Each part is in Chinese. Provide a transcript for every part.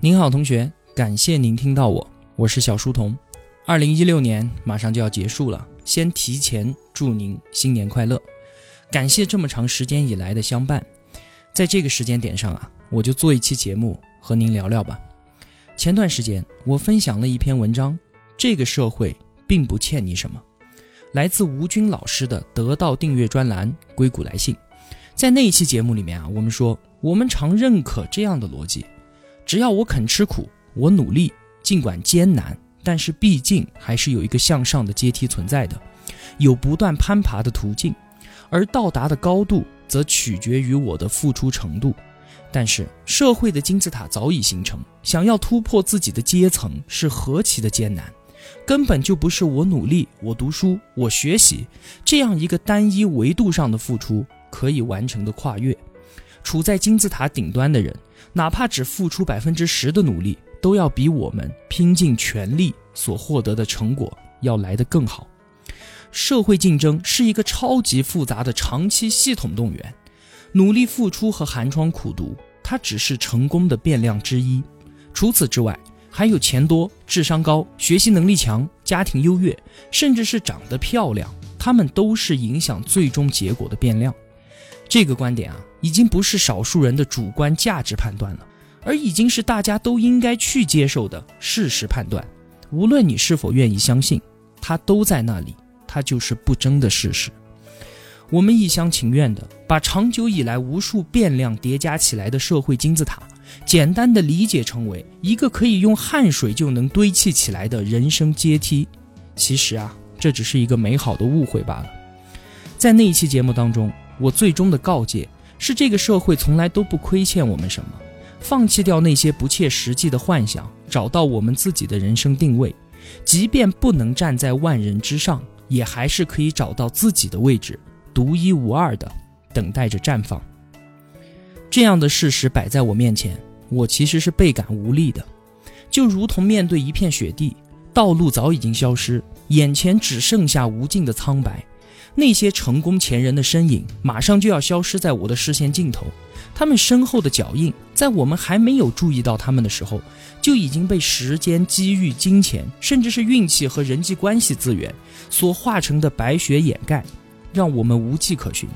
您好，同学，感谢您听到我，我是小书童。二零一六年马上就要结束了，先提前祝您新年快乐，感谢这么长时间以来的相伴。在这个时间点上啊，我就做一期节目和您聊聊吧。前段时间我分享了一篇文章，这个社会并不欠你什么，来自吴军老师的得到订阅专栏《硅谷来信》。在那一期节目里面啊，我们说我们常认可这样的逻辑。只要我肯吃苦，我努力，尽管艰难，但是毕竟还是有一个向上的阶梯存在的，有不断攀爬的途径，而到达的高度则取决于我的付出程度。但是社会的金字塔早已形成，想要突破自己的阶层是何其的艰难，根本就不是我努力、我读书、我学习这样一个单一维度上的付出可以完成的跨越。处在金字塔顶端的人。哪怕只付出百分之十的努力，都要比我们拼尽全力所获得的成果要来得更好。社会竞争是一个超级复杂的长期系统动员，努力付出和寒窗苦读，它只是成功的变量之一。除此之外，还有钱多、智商高、学习能力强、家庭优越，甚至是长得漂亮，他们都是影响最终结果的变量。这个观点啊，已经不是少数人的主观价值判断了，而已经是大家都应该去接受的事实判断。无论你是否愿意相信，它都在那里，它就是不争的事实。我们一厢情愿的把长久以来无数变量叠加起来的社会金字塔，简单的理解成为一个可以用汗水就能堆砌起来的人生阶梯。其实啊，这只是一个美好的误会罢了。在那一期节目当中。我最终的告诫是：这个社会从来都不亏欠我们什么。放弃掉那些不切实际的幻想，找到我们自己的人生定位。即便不能站在万人之上，也还是可以找到自己的位置，独一无二的，等待着绽放。这样的事实摆在我面前，我其实是倍感无力的，就如同面对一片雪地，道路早已经消失，眼前只剩下无尽的苍白。那些成功前人的身影马上就要消失在我的视线尽头，他们身后的脚印，在我们还没有注意到他们的时候，就已经被时间、机遇、金钱，甚至是运气和人际关系资源所化成的白雪掩盖，让我们无迹可寻，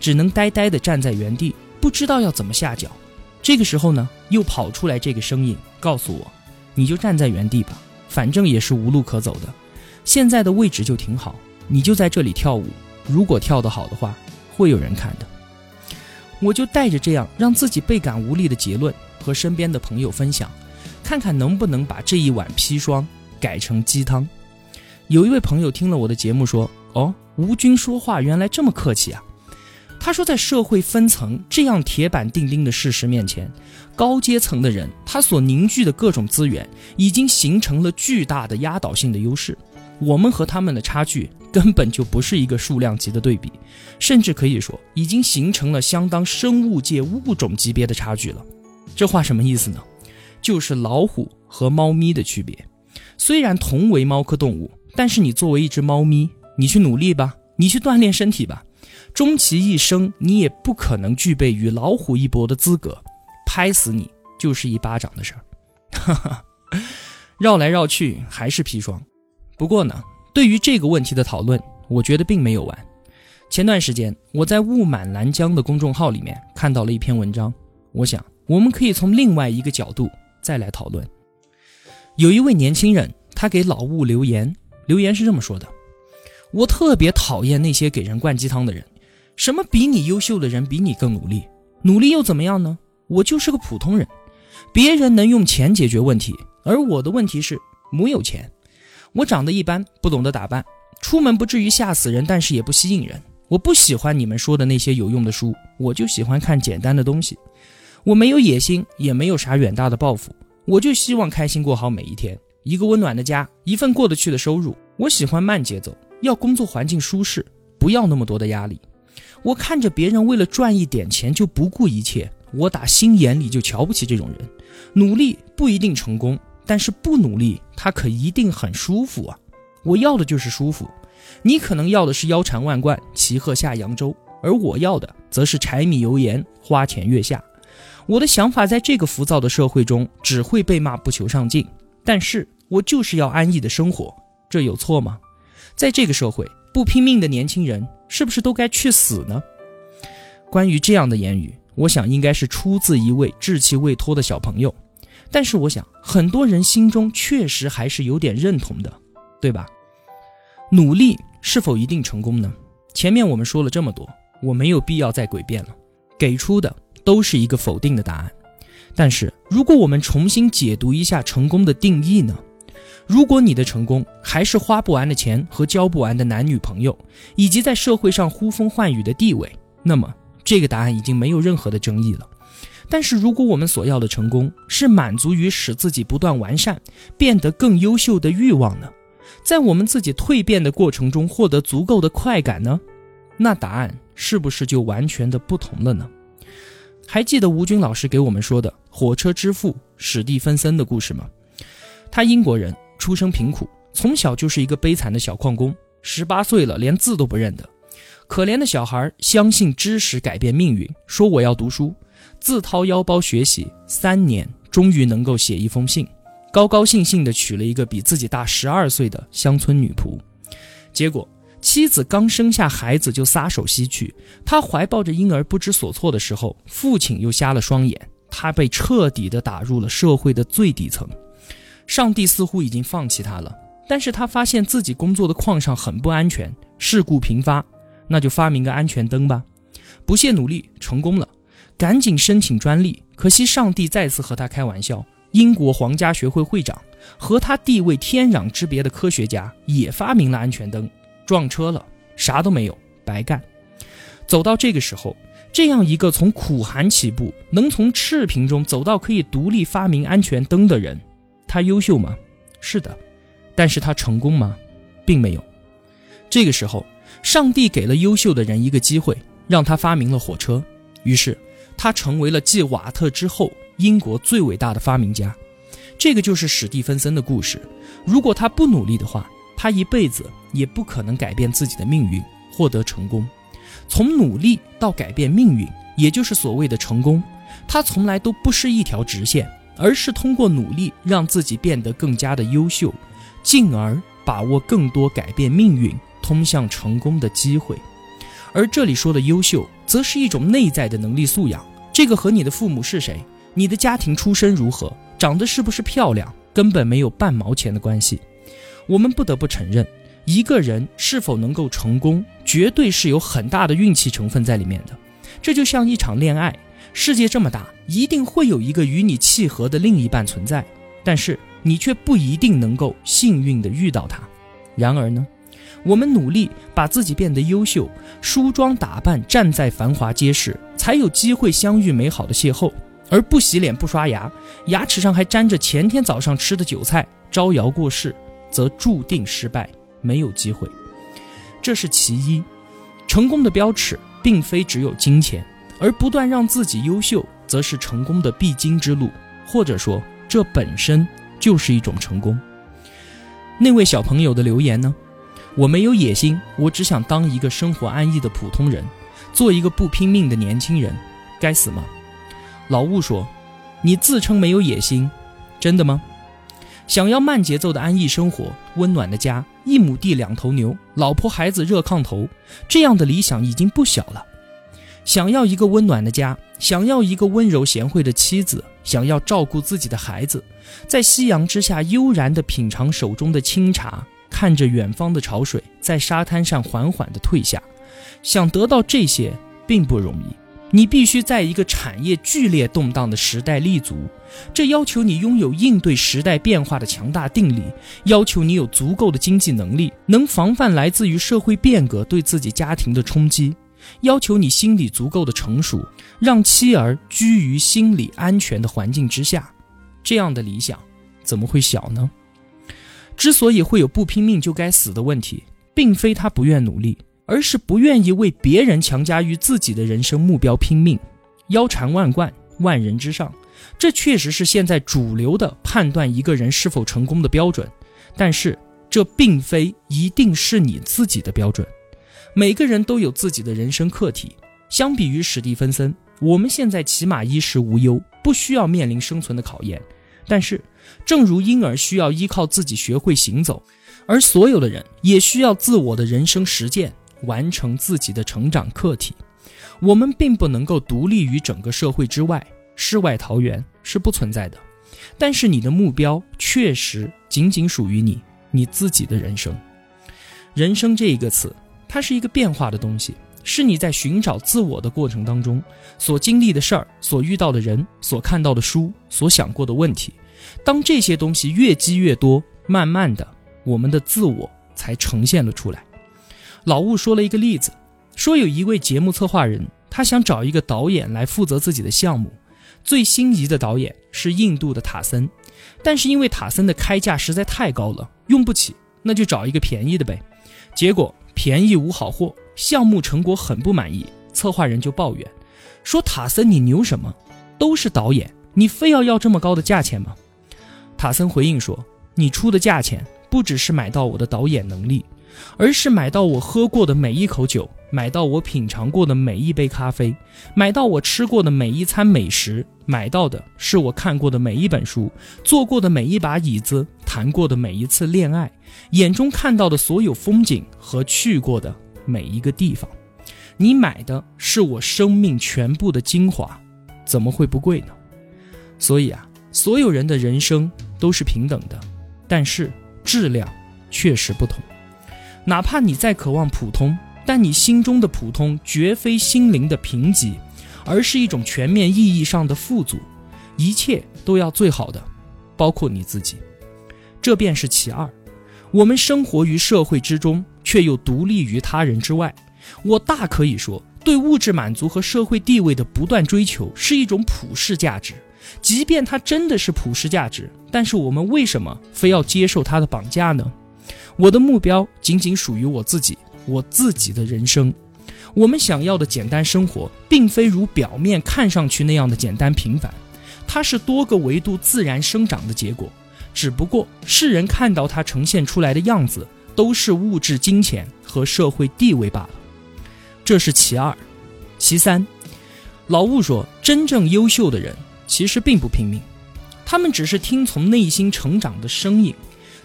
只能呆呆地站在原地，不知道要怎么下脚。这个时候呢，又跑出来这个声音告诉我：“你就站在原地吧，反正也是无路可走的，现在的位置就挺好，你就在这里跳舞。”如果跳得好的话，会有人看的。我就带着这样让自己倍感无力的结论和身边的朋友分享，看看能不能把这一碗砒霜改成鸡汤。有一位朋友听了我的节目说：“哦，吴军说话原来这么客气啊。”他说，在社会分层这样铁板钉钉的事实面前，高阶层的人他所凝聚的各种资源已经形成了巨大的压倒性的优势。我们和他们的差距根本就不是一个数量级的对比，甚至可以说已经形成了相当生物界物种级别的差距了。这话什么意思呢？就是老虎和猫咪的区别。虽然同为猫科动物，但是你作为一只猫咪，你去努力吧，你去锻炼身体吧，终其一生你也不可能具备与老虎一搏的资格。拍死你就是一巴掌的事儿。哈哈，绕来绕去还是砒霜。不过呢，对于这个问题的讨论，我觉得并没有完。前段时间，我在雾满拦江的公众号里面看到了一篇文章，我想我们可以从另外一个角度再来讨论。有一位年轻人，他给老雾留言，留言是这么说的：“我特别讨厌那些给人灌鸡汤的人，什么比你优秀的人比你更努力，努力又怎么样呢？我就是个普通人，别人能用钱解决问题，而我的问题是没有钱。”我长得一般，不懂得打扮，出门不至于吓死人，但是也不吸引人。我不喜欢你们说的那些有用的书，我就喜欢看简单的东西。我没有野心，也没有啥远大的抱负，我就希望开心过好每一天，一个温暖的家，一份过得去的收入。我喜欢慢节奏，要工作环境舒适，不要那么多的压力。我看着别人为了赚一点钱就不顾一切，我打心眼里就瞧不起这种人。努力不一定成功。但是不努力，他可一定很舒服啊！我要的就是舒服，你可能要的是腰缠万贯、骑鹤下扬州，而我要的则是柴米油盐、花前月下。我的想法在这个浮躁的社会中只会被骂不求上进，但是我就是要安逸的生活，这有错吗？在这个社会，不拼命的年轻人是不是都该去死呢？关于这样的言语，我想应该是出自一位稚气未脱的小朋友，但是我想很多人心中确实还是有点认同的，对吧？努力是否一定成功呢？前面我们说了这么多，我没有必要再诡辩了，给出的都是一个否定的答案。但是如果我们重新解读一下成功的定义呢？如果你的成功还是花不完的钱和交不完的男女朋友，以及在社会上呼风唤雨的地位，那么这个答案已经没有任何的争议了。但是如果我们所要的成功是满足于使自己不断完善、变得更优秀的欲望呢？在我们自己蜕变的过程中获得足够的快感呢？那答案是不是就完全的不同了呢？还记得吴军老师给我们说的火车之父史蒂芬森的故事吗？他英国人。出生贫苦，从小就是一个悲惨的小矿工。十八岁了，连字都不认得。可怜的小孩相信知识改变命运，说我要读书，自掏腰包学习。三年，终于能够写一封信，高高兴兴地娶了一个比自己大十二岁的乡村女仆。结果，妻子刚生下孩子就撒手西去，他怀抱着婴儿不知所措的时候，父亲又瞎了双眼，他被彻底地打入了社会的最底层。上帝似乎已经放弃他了，但是他发现自己工作的矿上很不安全，事故频发，那就发明个安全灯吧。不懈努力，成功了，赶紧申请专利。可惜上帝再次和他开玩笑，英国皇家学会会长和他地位天壤之别的科学家也发明了安全灯，撞车了，啥都没有，白干。走到这个时候，这样一个从苦寒起步，能从赤贫中走到可以独立发明安全灯的人。他优秀吗？是的，但是他成功吗？并没有。这个时候，上帝给了优秀的人一个机会，让他发明了火车。于是，他成为了继瓦特之后英国最伟大的发明家。这个就是史蒂芬森的故事。如果他不努力的话，他一辈子也不可能改变自己的命运，获得成功。从努力到改变命运，也就是所谓的成功，它从来都不是一条直线。而是通过努力让自己变得更加的优秀，进而把握更多改变命运、通向成功的机会。而这里说的优秀，则是一种内在的能力素养。这个和你的父母是谁、你的家庭出身如何、长得是不是漂亮，根本没有半毛钱的关系。我们不得不承认，一个人是否能够成功，绝对是有很大的运气成分在里面的。这就像一场恋爱。世界这么大，一定会有一个与你契合的另一半存在，但是你却不一定能够幸运地遇到他。然而呢，我们努力把自己变得优秀，梳妆打扮，站在繁华街市，才有机会相遇美好的邂逅。而不洗脸不刷牙，牙齿上还沾着前天早上吃的韭菜，招摇过市，则注定失败，没有机会。这是其一，成功的标尺并非只有金钱。而不断让自己优秀，则是成功的必经之路，或者说，这本身就是一种成功。那位小朋友的留言呢？我没有野心，我只想当一个生活安逸的普通人，做一个不拼命的年轻人。该死吗？老吴说：“你自称没有野心，真的吗？想要慢节奏的安逸生活，温暖的家，一亩地两头牛，老婆孩子热炕头，这样的理想已经不小了。”想要一个温暖的家，想要一个温柔贤惠的妻子，想要照顾自己的孩子，在夕阳之下悠然地品尝手中的清茶，看着远方的潮水在沙滩上缓缓地退下。想得到这些并不容易，你必须在一个产业剧烈动荡的时代立足，这要求你拥有应对时代变化的强大定力，要求你有足够的经济能力，能防范来自于社会变革对自己家庭的冲击。要求你心理足够的成熟，让妻儿居于心理安全的环境之下，这样的理想怎么会小呢？之所以会有不拼命就该死的问题，并非他不愿努力，而是不愿意为别人强加于自己的人生目标拼命。腰缠万贯，万人之上，这确实是现在主流的判断一个人是否成功的标准，但是这并非一定是你自己的标准。每个人都有自己的人生课题。相比于史蒂芬森，我们现在起码衣食无忧，不需要面临生存的考验。但是，正如婴儿需要依靠自己学会行走，而所有的人也需要自我的人生实践，完成自己的成长课题。我们并不能够独立于整个社会之外，世外桃源是不存在的。但是，你的目标确实仅仅属于你你自己的人生。人生这一个词，它是一个变化的东西。是你在寻找自我的过程当中所经历的事儿、所遇到的人、所看到的书、所想过的问题。当这些东西越积越多，慢慢的，我们的自我才呈现了出来。老吴说了一个例子，说有一位节目策划人，他想找一个导演来负责自己的项目，最心仪的导演是印度的塔森，但是因为塔森的开价实在太高了，用不起，那就找一个便宜的呗。结果便宜无好货。项目成果很不满意，策划人就抱怨说：“塔森，你牛什么？都是导演，你非要要这么高的价钱吗？”塔森回应说：“你出的价钱不只是买到我的导演能力，而是买到我喝过的每一口酒，买到我品尝过的每一杯咖啡，买到我吃过的每一餐美食，买到的是我看过的每一本书，坐过的每一把椅子，谈过的每一次恋爱，眼中看到的所有风景和去过的。”每一个地方，你买的是我生命全部的精华，怎么会不贵呢？所以啊，所有人的人生都是平等的，但是质量确实不同。哪怕你再渴望普通，但你心中的普通绝非心灵的贫瘠，而是一种全面意义上的富足。一切都要最好的，包括你自己。这便是其二。我们生活于社会之中。却又独立于他人之外，我大可以说，对物质满足和社会地位的不断追求是一种普世价值。即便它真的是普世价值，但是我们为什么非要接受它的绑架呢？我的目标仅仅属于我自己，我自己的人生。我们想要的简单生活，并非如表面看上去那样的简单平凡，它是多个维度自然生长的结果，只不过世人看到它呈现出来的样子。都是物质、金钱和社会地位罢了，这是其二。其三，老物说，真正优秀的人其实并不拼命，他们只是听从内心成长的声音，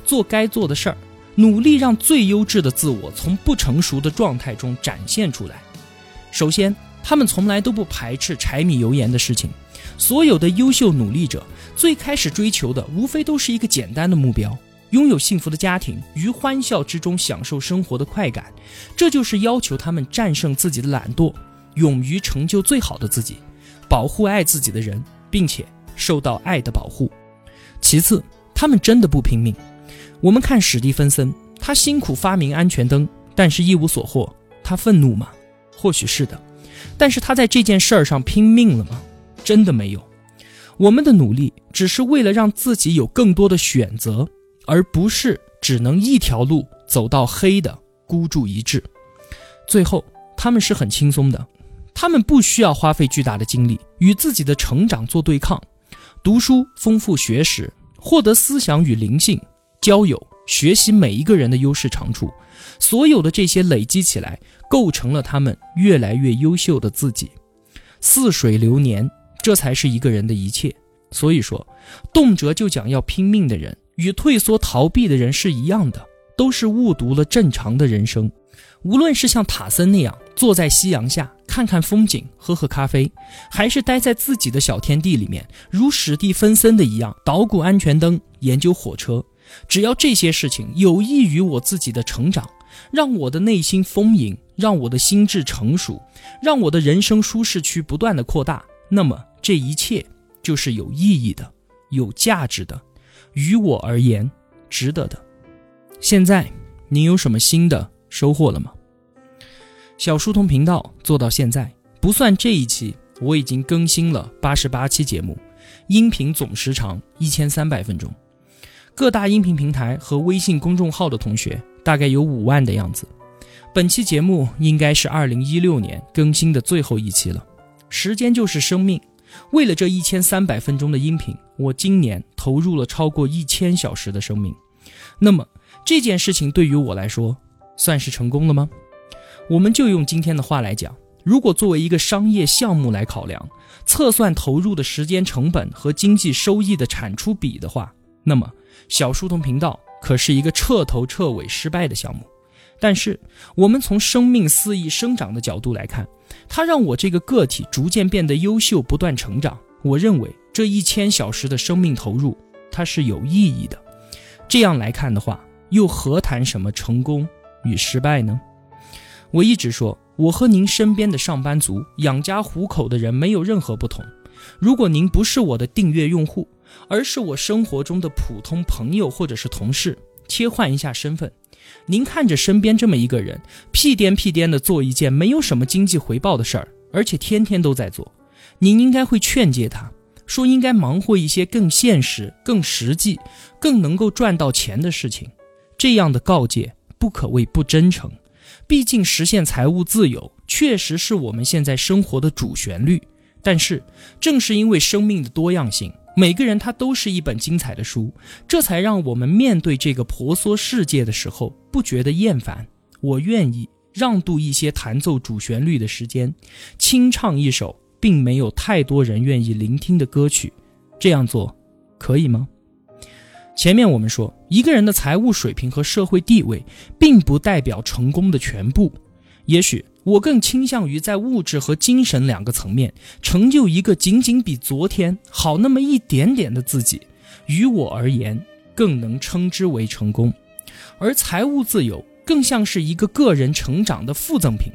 做该做的事儿，努力让最优质的自我从不成熟的状态中展现出来。首先，他们从来都不排斥柴米油盐的事情。所有的优秀努力者最开始追求的，无非都是一个简单的目标。拥有幸福的家庭，于欢笑之中享受生活的快感，这就是要求他们战胜自己的懒惰，勇于成就最好的自己，保护爱自己的人，并且受到爱的保护。其次，他们真的不拼命。我们看史蒂芬森，他辛苦发明安全灯，但是一无所获，他愤怒吗？或许是的。但是他在这件事儿上拼命了吗？真的没有。我们的努力只是为了让自己有更多的选择。而不是只能一条路走到黑的孤注一掷，最后他们是很轻松的，他们不需要花费巨大的精力与自己的成长做对抗，读书丰富学识，获得思想与灵性，交友学习每一个人的优势长处，所有的这些累积起来，构成了他们越来越优秀的自己。似水流年，这才是一个人的一切。所以说，动辄就讲要拼命的人。与退缩逃避的人是一样的，都是误读了正常的人生。无论是像塔森那样坐在夕阳下看看风景、喝喝咖啡，还是待在自己的小天地里面，如史蒂芬森的一样捣鼓安全灯、研究火车，只要这些事情有益于我自己的成长，让我的内心丰盈，让我的心智成熟，让我的人生舒适区不断的扩大，那么这一切就是有意义的、有价值的。于我而言，值得的。现在，您有什么新的收获了吗？小书童频道做到现在，不算这一期，我已经更新了八十八期节目，音频总时长一千三百分钟。各大音频平台和微信公众号的同学大概有五万的样子。本期节目应该是二零一六年更新的最后一期了。时间就是生命。为了这一千三百分钟的音频，我今年投入了超过一千小时的生命。那么这件事情对于我来说，算是成功了吗？我们就用今天的话来讲，如果作为一个商业项目来考量，测算投入的时间成本和经济收益的产出比的话，那么小书童频道可是一个彻头彻尾失败的项目。但是，我们从生命肆意生长的角度来看，它让我这个个体逐渐变得优秀，不断成长。我认为这一千小时的生命投入，它是有意义的。这样来看的话，又何谈什么成功与失败呢？我一直说，我和您身边的上班族、养家糊口的人没有任何不同。如果您不是我的订阅用户，而是我生活中的普通朋友或者是同事，切换一下身份，您看着身边这么一个人，屁颠屁颠的做一件没有什么经济回报的事儿，而且天天都在做，您应该会劝诫他说，应该忙活一些更现实、更实际、更能够赚到钱的事情。这样的告诫不可谓不真诚。毕竟实现财务自由确实是我们现在生活的主旋律，但是正是因为生命的多样性，每个人他都是一本精彩的书，这才让我们面对这个婆娑世界的时候不觉得厌烦。我愿意让渡一些弹奏主旋律的时间，清唱一首并没有太多人愿意聆听的歌曲，这样做可以吗？前面我们说，一个人的财务水平和社会地位，并不代表成功的全部。也许我更倾向于在物质和精神两个层面，成就一个仅仅比昨天好那么一点点的自己。于我而言，更能称之为成功。而财务自由，更像是一个个人成长的附赠品。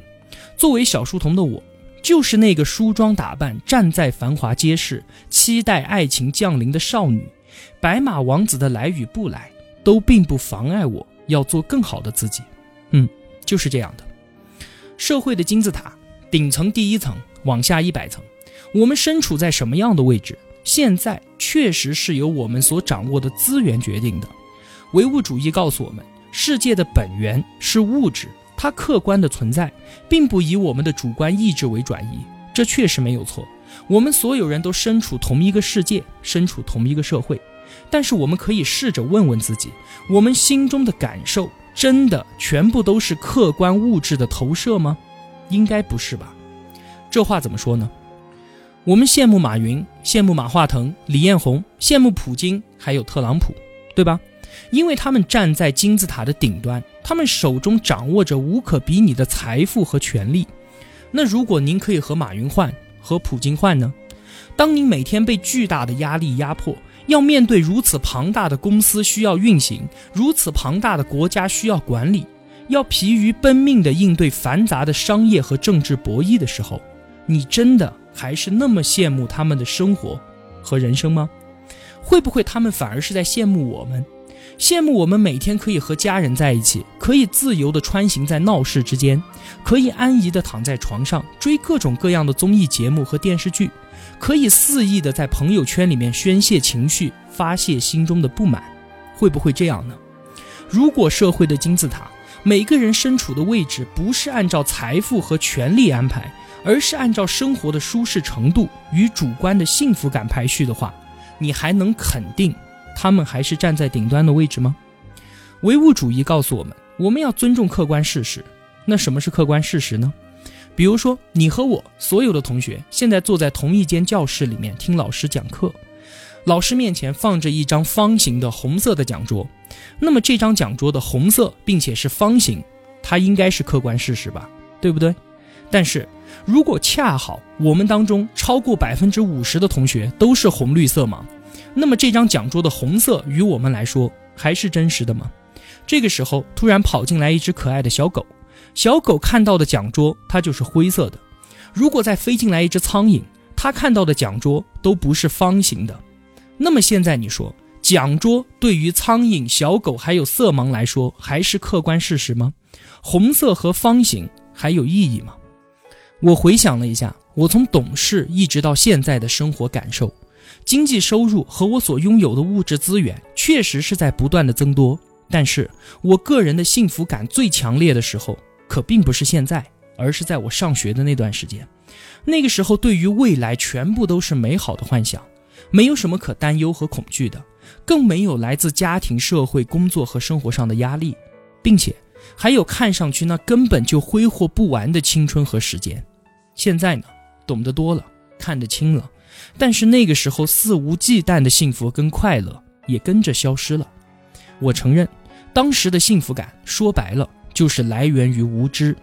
作为小书童的我，就是那个梳妆打扮，站在繁华街市，期待爱情降临的少女。白马王子的来与不来，都并不妨碍我要做更好的自己。嗯，就是这样的。社会的金字塔顶层第一层往下一百层，我们身处在什么样的位置，现在确实是由我们所掌握的资源决定的。唯物主义告诉我们，世界的本源是物质，它客观的存在，并不以我们的主观意志为转移。这确实没有错。我们所有人都身处同一个世界，身处同一个社会，但是我们可以试着问问自己：我们心中的感受真的全部都是客观物质的投射吗？应该不是吧？这话怎么说呢？我们羡慕马云，羡慕马化腾、李彦宏，羡慕普京，还有特朗普，对吧？因为他们站在金字塔的顶端，他们手中掌握着无可比拟的财富和权力。那如果您可以和马云换？和普京换呢？当您每天被巨大的压力压迫，要面对如此庞大的公司需要运行，如此庞大的国家需要管理，要疲于奔命地应对繁杂的商业和政治博弈的时候，你真的还是那么羡慕他们的生活和人生吗？会不会他们反而是在羡慕我们？羡慕我们每天可以和家人在一起，可以自由地穿行在闹市之间，可以安逸地躺在床上追各种各样的综艺节目和电视剧，可以肆意地在朋友圈里面宣泄情绪、发泄心中的不满，会不会这样呢？如果社会的金字塔每个人身处的位置不是按照财富和权力安排，而是按照生活的舒适程度与主观的幸福感排序的话，你还能肯定？他们还是站在顶端的位置吗？唯物主义告诉我们，我们要尊重客观事实。那什么是客观事实呢？比如说，你和我所有的同学现在坐在同一间教室里面听老师讲课，老师面前放着一张方形的红色的讲桌，那么这张讲桌的红色并且是方形，它应该是客观事实吧？对不对？但是如果恰好我们当中超过百分之五十的同学都是红绿色盲。那么这张讲桌的红色与我们来说还是真实的吗？这个时候突然跑进来一只可爱的小狗，小狗看到的讲桌它就是灰色的。如果再飞进来一只苍蝇，它看到的讲桌都不是方形的。那么现在你说，讲桌对于苍蝇、小狗还有色盲来说还是客观事实吗？红色和方形还有意义吗？我回想了一下，我从懂事一直到现在的生活感受。经济收入和我所拥有的物质资源确实是在不断的增多，但是我个人的幸福感最强烈的时候，可并不是现在，而是在我上学的那段时间。那个时候，对于未来全部都是美好的幻想，没有什么可担忧和恐惧的，更没有来自家庭、社会、工作和生活上的压力，并且还有看上去那根本就挥霍不完的青春和时间。现在呢，懂得多了，看得清了，但是那个时候肆无忌惮的幸福跟快乐也跟着消失了。我承认，当时的幸福感说白了就是来源于无知。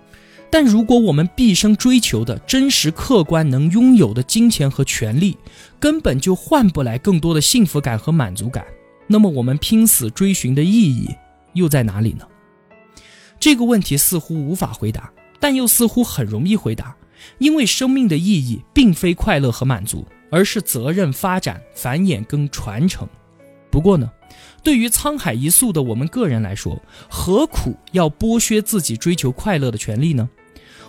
但如果我们毕生追求的真实客观能拥有的金钱和权利，根本就换不来更多的幸福感和满足感，那么我们拼死追寻的意义又在哪里呢？这个问题似乎无法回答，但又似乎很容易回答，因为生命的意义并非快乐和满足，而是责任、发展、繁衍跟传承。不过呢，对于沧海一粟的我们个人来说，何苦要剥削自己追求快乐的权利呢？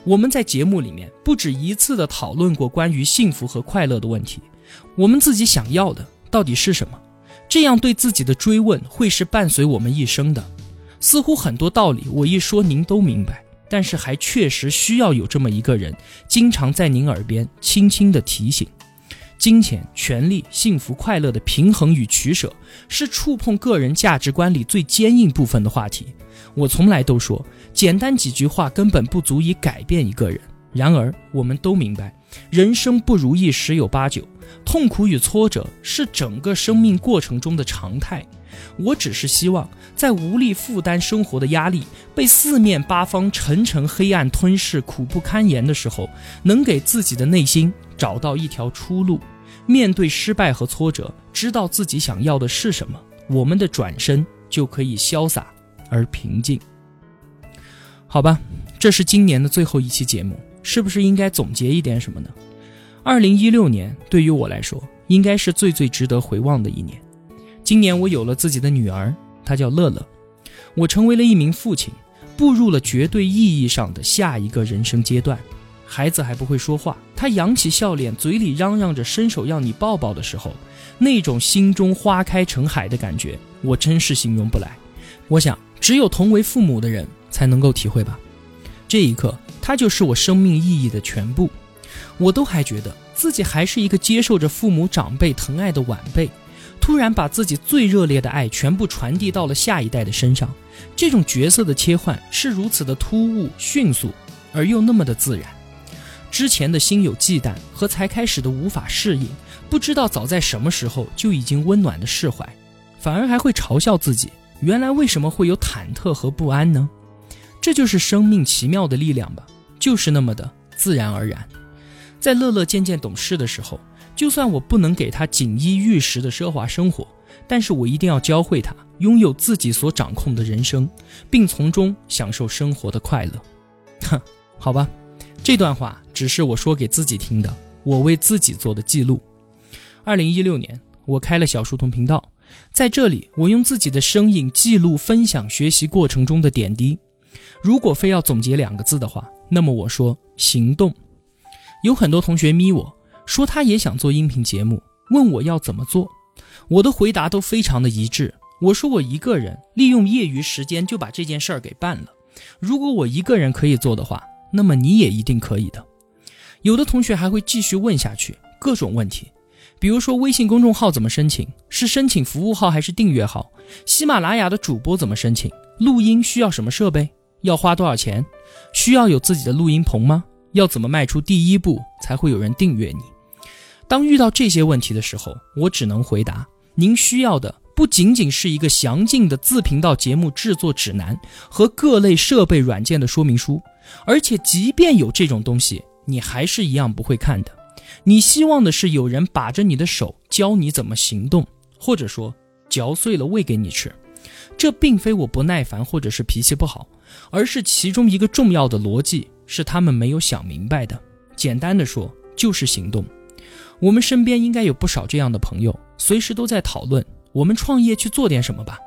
我们在节目里面不止一次的讨论过关于幸福和快乐的问题，我们自己想要的到底是什么？这样对自己的追问会是伴随我们一生的。似乎很多道理我一说您都明白，但是还确实需要有这么一个人，经常在您耳边轻轻的提醒。金钱、权力、幸福、快乐的平衡与取舍，是触碰个人价值观里最坚硬部分的话题。我从来都说，简单几句话根本不足以改变一个人。然而，我们都明白，人生不如意十有八九，痛苦与挫折是整个生命过程中的常态。我只是希望，在无力负担生活的压力，被四面八方沉沉黑暗吞噬、苦不堪言的时候，能给自己的内心找到一条出路。面对失败和挫折，知道自己想要的是什么，我们的转身就可以潇洒而平静。好吧，这是今年的最后一期节目，是不是应该总结一点什么呢？二零一六年对于我来说，应该是最最值得回望的一年。今年我有了自己的女儿，她叫乐乐，我成为了一名父亲，步入了绝对意义上的下一个人生阶段。孩子还不会说话，他扬起笑脸，嘴里嚷嚷着伸手要你抱抱的时候，那种心中花开成海的感觉，我真是形容不来。我想，只有同为父母的人才能够体会吧。这一刻，他就是我生命意义的全部。我都还觉得自己还是一个接受着父母长辈疼爱的晚辈，突然把自己最热烈的爱全部传递到了下一代的身上，这种角色的切换是如此的突兀、迅速，而又那么的自然。之前的心有忌惮和才开始的无法适应，不知道早在什么时候就已经温暖的释怀，反而还会嘲笑自己，原来为什么会有忐忑和不安呢？这就是生命奇妙的力量吧，就是那么的自然而然。在乐乐渐渐懂事的时候，就算我不能给他锦衣玉食的奢华生活，但是我一定要教会他拥有自己所掌控的人生，并从中享受生活的快乐。哼，好吧。这段话只是我说给自己听的，我为自己做的记录。二零一六年，我开了小书童频道，在这里，我用自己的声音记录、分享学习过程中的点滴。如果非要总结两个字的话，那么我说行动。有很多同学咪我说他也想做音频节目，问我要怎么做，我的回答都非常的一致。我说我一个人利用业余时间就把这件事儿给办了。如果我一个人可以做的话。那么你也一定可以的。有的同学还会继续问下去，各种问题，比如说微信公众号怎么申请，是申请服务号还是订阅号？喜马拉雅的主播怎么申请？录音需要什么设备？要花多少钱？需要有自己的录音棚吗？要怎么迈出第一步才会有人订阅你？当遇到这些问题的时候，我只能回答：您需要的。不仅仅是一个详尽的自频道节目制作指南和各类设备软件的说明书，而且即便有这种东西，你还是一样不会看的。你希望的是有人把着你的手教你怎么行动，或者说嚼碎了喂给你吃。这并非我不耐烦或者是脾气不好，而是其中一个重要的逻辑是他们没有想明白的。简单的说，就是行动。我们身边应该有不少这样的朋友，随时都在讨论。我们创业去做点什么吧。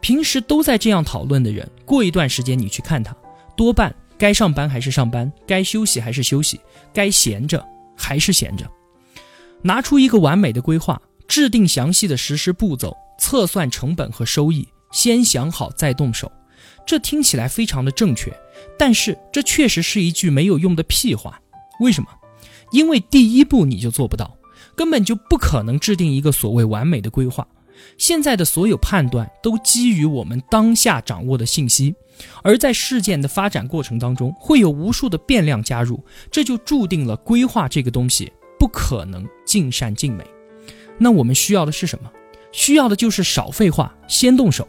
平时都在这样讨论的人，过一段时间你去看他，多半该上班还是上班，该休息还是休息，该闲着还是闲着。拿出一个完美的规划，制定详细的实施步骤，测算成本和收益，先想好再动手。这听起来非常的正确，但是这确实是一句没有用的屁话。为什么？因为第一步你就做不到，根本就不可能制定一个所谓完美的规划。现在的所有判断都基于我们当下掌握的信息，而在事件的发展过程当中，会有无数的变量加入，这就注定了规划这个东西不可能尽善尽美。那我们需要的是什么？需要的就是少废话，先动手。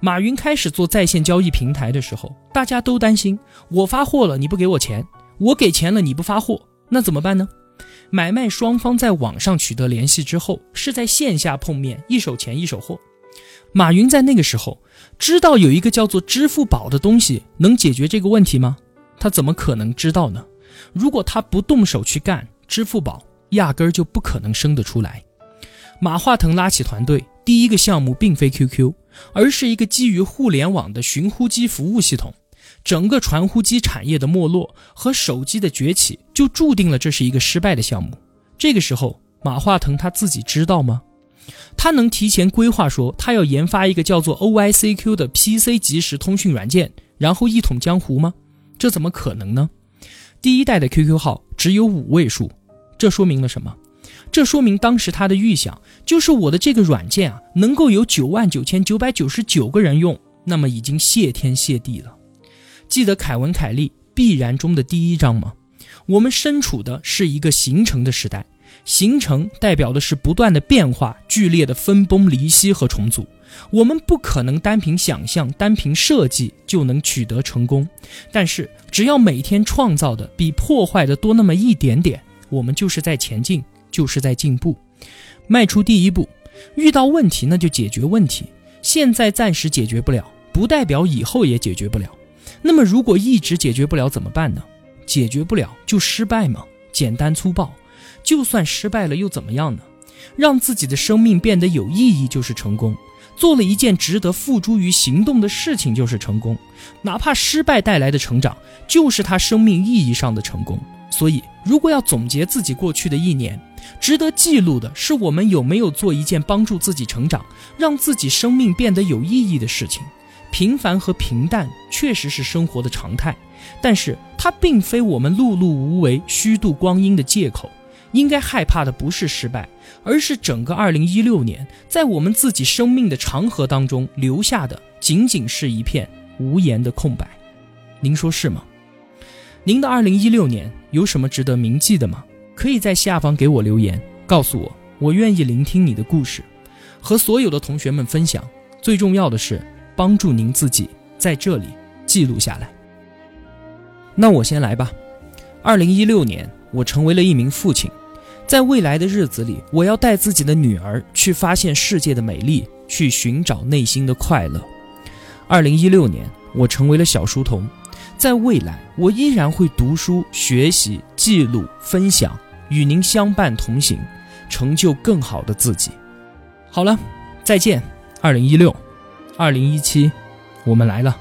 马云开始做在线交易平台的时候，大家都担心：我发货了你不给我钱，我给钱了你不发货，那怎么办呢？买卖双方在网上取得联系之后，是在线下碰面，一手钱一手货。马云在那个时候知道有一个叫做支付宝的东西能解决这个问题吗？他怎么可能知道呢？如果他不动手去干，支付宝压根儿就不可能生得出来。马化腾拉起团队，第一个项目并非 QQ，而是一个基于互联网的寻呼机服务系统。整个传呼机产业的没落和手机的崛起，就注定了这是一个失败的项目。这个时候，马化腾他自己知道吗？他能提前规划说他要研发一个叫做 OICQ 的 PC 即时通讯软件，然后一统江湖吗？这怎么可能呢？第一代的 QQ 号只有五位数，这说明了什么？这说明当时他的预想就是我的这个软件啊，能够有九万九千九百九十九个人用，那么已经谢天谢地了。记得凯文·凯利《必然》中的第一章吗？我们身处的是一个形成的时代，形成代表的是不断的变化、剧烈的分崩离析和重组。我们不可能单凭想象、单凭设计就能取得成功，但是只要每天创造的比破坏的多那么一点点，我们就是在前进，就是在进步。迈出第一步，遇到问题那就解决问题。现在暂时解决不了，不代表以后也解决不了。那么，如果一直解决不了怎么办呢？解决不了就失败吗？简单粗暴。就算失败了又怎么样呢？让自己的生命变得有意义就是成功。做了一件值得付诸于行动的事情就是成功。哪怕失败带来的成长，就是他生命意义上的成功。所以，如果要总结自己过去的一年，值得记录的是我们有没有做一件帮助自己成长、让自己生命变得有意义的事情。平凡和平淡确实是生活的常态，但是它并非我们碌碌无为、虚度光阴的借口。应该害怕的不是失败，而是整个2016年在我们自己生命的长河当中留下的仅仅是一片无言的空白。您说是吗？您的2016年有什么值得铭记的吗？可以在下方给我留言，告诉我，我愿意聆听你的故事，和所有的同学们分享。最重要的是。帮助您自己在这里记录下来。那我先来吧。二零一六年，我成为了一名父亲，在未来的日子里，我要带自己的女儿去发现世界的美丽，去寻找内心的快乐。二零一六年，我成为了小书童，在未来，我依然会读书、学习、记录、分享，与您相伴同行，成就更好的自己。好了，再见，二零一六。二零一七，我们来了。